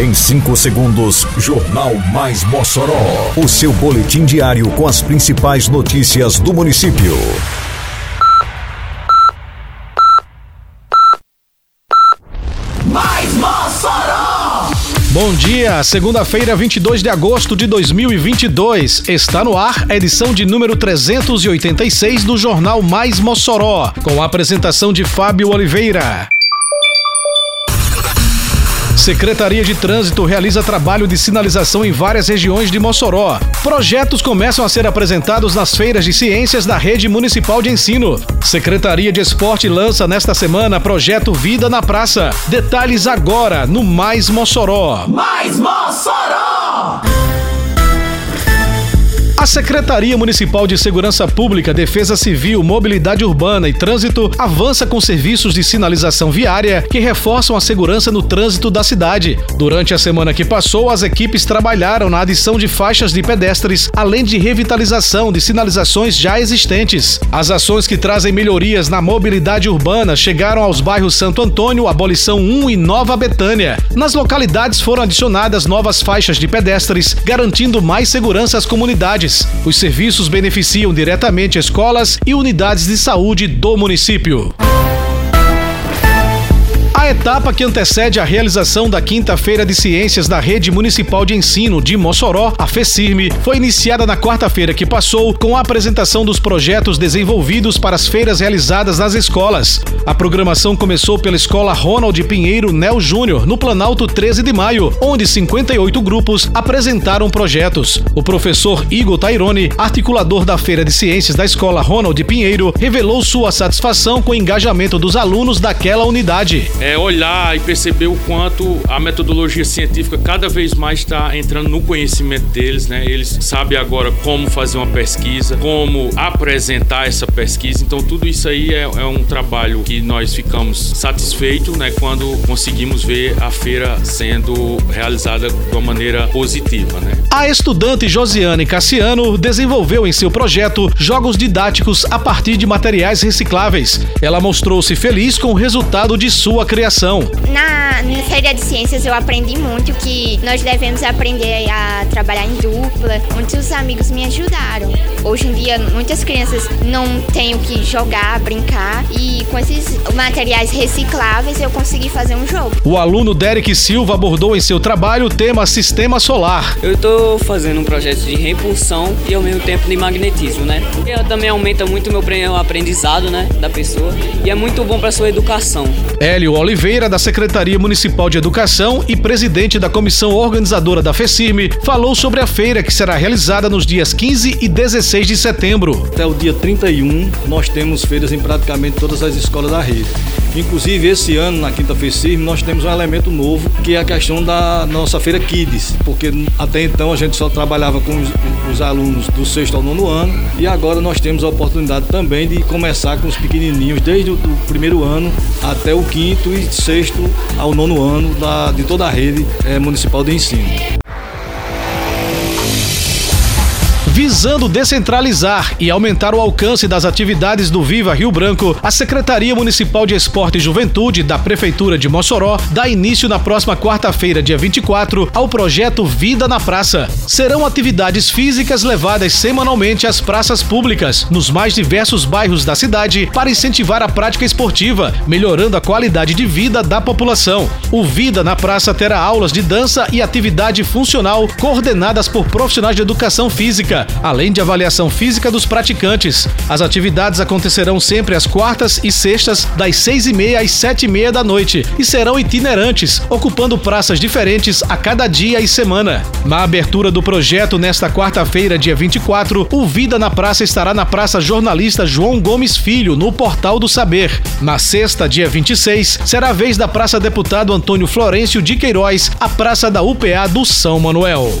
Em 5 segundos, Jornal Mais Mossoró. O seu boletim diário com as principais notícias do município. Mais Mossoró! Bom dia, segunda-feira, 22 de agosto de 2022. Está no ar a edição de número 386 do Jornal Mais Mossoró, com a apresentação de Fábio Oliveira. Secretaria de Trânsito realiza trabalho de sinalização em várias regiões de Mossoró. Projetos começam a ser apresentados nas feiras de ciências da rede municipal de ensino. Secretaria de Esporte lança nesta semana projeto Vida na Praça. Detalhes agora no Mais Mossoró. Mais Mossoró! A Secretaria Municipal de Segurança Pública, Defesa Civil, Mobilidade Urbana e Trânsito avança com serviços de sinalização viária que reforçam a segurança no trânsito da cidade. Durante a semana que passou, as equipes trabalharam na adição de faixas de pedestres, além de revitalização de sinalizações já existentes. As ações que trazem melhorias na mobilidade urbana chegaram aos bairros Santo Antônio, Abolição 1 e Nova Betânia. Nas localidades foram adicionadas novas faixas de pedestres, garantindo mais segurança às comunidades. Os serviços beneficiam diretamente escolas e unidades de saúde do município. Etapa que antecede a realização da Quinta-feira de Ciências da Rede Municipal de Ensino de Mossoró, a FECIRME, foi iniciada na quarta-feira que passou com a apresentação dos projetos desenvolvidos para as feiras realizadas nas escolas. A programação começou pela Escola Ronald Pinheiro Nel Júnior, no Planalto 13 de Maio, onde 58 grupos apresentaram projetos. O professor Igor Tairone, articulador da Feira de Ciências da Escola Ronald Pinheiro, revelou sua satisfação com o engajamento dos alunos daquela unidade. É olhar e perceber o quanto a metodologia científica cada vez mais está entrando no conhecimento deles, né? Eles sabem agora como fazer uma pesquisa, como apresentar essa pesquisa. Então tudo isso aí é, é um trabalho que nós ficamos satisfeitos, né? Quando conseguimos ver a feira sendo realizada de uma maneira positiva, né? A estudante Josiane Cassiano desenvolveu em seu projeto jogos didáticos a partir de materiais recicláveis. Ela mostrou-se feliz com o resultado de sua criação. Na, na Feira de Ciências eu aprendi muito que nós devemos aprender a trabalhar em dupla. Muitos amigos me ajudaram. Hoje em dia muitas crianças não têm o que jogar, brincar e com esses materiais recicláveis eu consegui fazer um jogo. O aluno Derek Silva abordou em seu trabalho o tema sistema solar. Eu estou fazendo um projeto de reimpulsão e ao mesmo tempo de magnetismo, né? Porque também aumenta muito o meu aprendizado, né, da pessoa e é muito bom para sua educação. Hélio Oliveira, da Secretaria Municipal de Educação e presidente da comissão organizadora da FECIRME, falou sobre a feira que será realizada nos dias 15 e 16 de setembro. Até o dia 31, nós temos feiras em praticamente todas as escolas da rede. Inclusive, esse ano, na Quinta FECIRME, nós temos um elemento novo, que é a questão da nossa feira Kids, porque até então a gente só trabalhava com os, os alunos do sexto ao nono ano, e agora nós temos a oportunidade também de começar com os pequenininhos, desde o primeiro ano até o quinto sexto ao nono ano da, de toda a rede é, municipal de ensino. Visando descentralizar e aumentar o alcance das atividades do Viva Rio Branco, a Secretaria Municipal de Esporte e Juventude da Prefeitura de Mossoró dá início na próxima quarta-feira, dia 24, ao projeto Vida na Praça. Serão atividades físicas levadas semanalmente às praças públicas, nos mais diversos bairros da cidade, para incentivar a prática esportiva, melhorando a qualidade de vida da população. O Vida na Praça terá aulas de dança e atividade funcional coordenadas por profissionais de educação física, além de avaliação física dos praticantes. As atividades acontecerão sempre às quartas e sextas, das seis e meia às sete e meia da noite, e serão itinerantes, ocupando praças diferentes a cada dia e semana. Na abertura do projeto, nesta quarta-feira, dia 24, o Vida na Praça estará na Praça Jornalista João Gomes Filho, no Portal do Saber. Na sexta, dia 26, será a vez da Praça Deputado Antônio Florencio de Queiroz, a Praça da UPA do São Manuel.